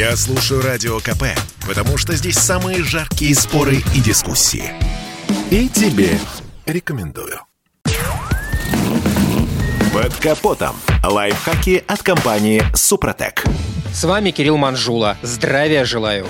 Я слушаю Радио КП, потому что здесь самые жаркие споры и дискуссии. И тебе рекомендую. Под капотом. Лайфхаки от компании «Супротек». С вами Кирилл Манжула. Здравия желаю.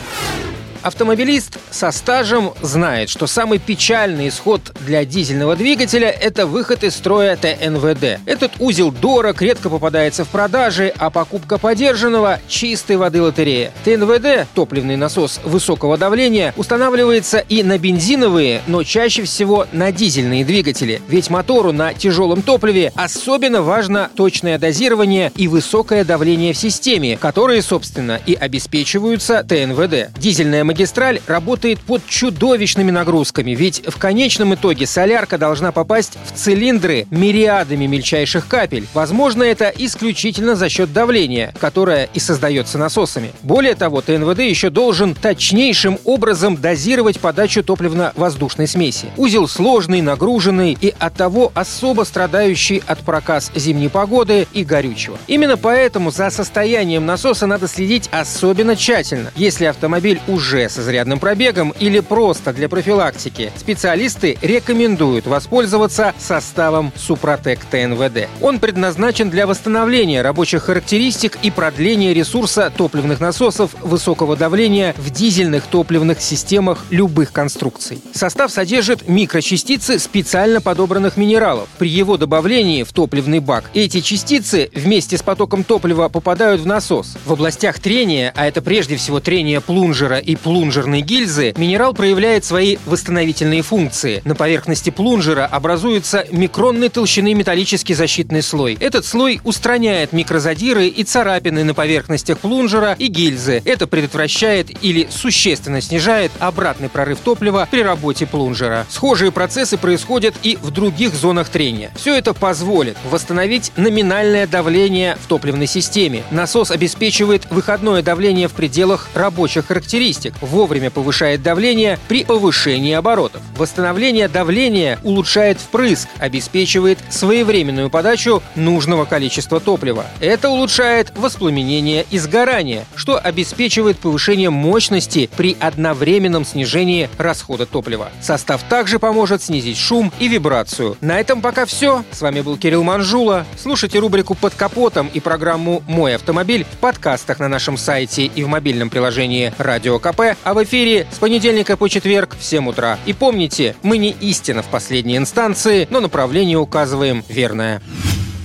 Автомобилист со стажем знает, что самый печальный исход для дизельного двигателя – это выход из строя ТНВД. Этот узел дорог, редко попадается в продаже, а покупка подержанного – чистой воды лотерея. ТНВД, топливный насос высокого давления, устанавливается и на бензиновые, но чаще всего на дизельные двигатели. Ведь мотору на тяжелом топливе особенно важно точное дозирование и высокое давление в системе, которые, собственно, и обеспечиваются ТНВД. Дизельная магистраль работает под чудовищными нагрузками, ведь в конечном итоге солярка должна попасть в цилиндры мириадами мельчайших капель. Возможно, это исключительно за счет давления, которое и создается насосами. Более того, ТНВД еще должен точнейшим образом дозировать подачу топливно-воздушной смеси. Узел сложный, нагруженный и оттого особо страдающий от проказ зимней погоды и горючего. Именно поэтому за состоянием насоса надо следить особенно тщательно. Если автомобиль уже с изрядным пробегом или просто для профилактики, специалисты рекомендуют воспользоваться составом Супротек ТНВД. Он предназначен для восстановления рабочих характеристик и продления ресурса топливных насосов высокого давления в дизельных топливных системах любых конструкций. Состав содержит микрочастицы специально подобранных минералов. При его добавлении в топливный бак эти частицы вместе с потоком топлива попадают в насос. В областях трения, а это прежде всего трение плунжера и плунжера, плунжерной гильзы минерал проявляет свои восстановительные функции. На поверхности плунжера образуется микронной толщины металлический защитный слой. Этот слой устраняет микрозадиры и царапины на поверхностях плунжера и гильзы. Это предотвращает или существенно снижает обратный прорыв топлива при работе плунжера. Схожие процессы происходят и в других зонах трения. Все это позволит восстановить номинальное давление в топливной системе. Насос обеспечивает выходное давление в пределах рабочих характеристик вовремя повышает давление при повышении оборотов. Восстановление давления улучшает впрыск, обеспечивает своевременную подачу нужного количества топлива. Это улучшает воспламенение и сгорание, что обеспечивает повышение мощности при одновременном снижении расхода топлива. Состав также поможет снизить шум и вибрацию. На этом пока все. С вами был Кирилл Манжула. Слушайте рубрику «Под капотом» и программу «Мой автомобиль» в подкастах на нашем сайте и в мобильном приложении «Радио КП», а в эфире с понедельника по четверг в 7 утра. И помните, мы не истина в последней инстанции, но направление указываем верное.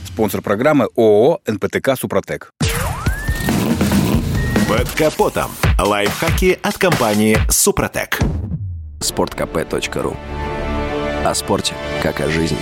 Спонсор программы ООО «НПТК Супротек». Под капотом. Лайфхаки от компании «Супротек». Спорткп.ру О спорте, как о жизни.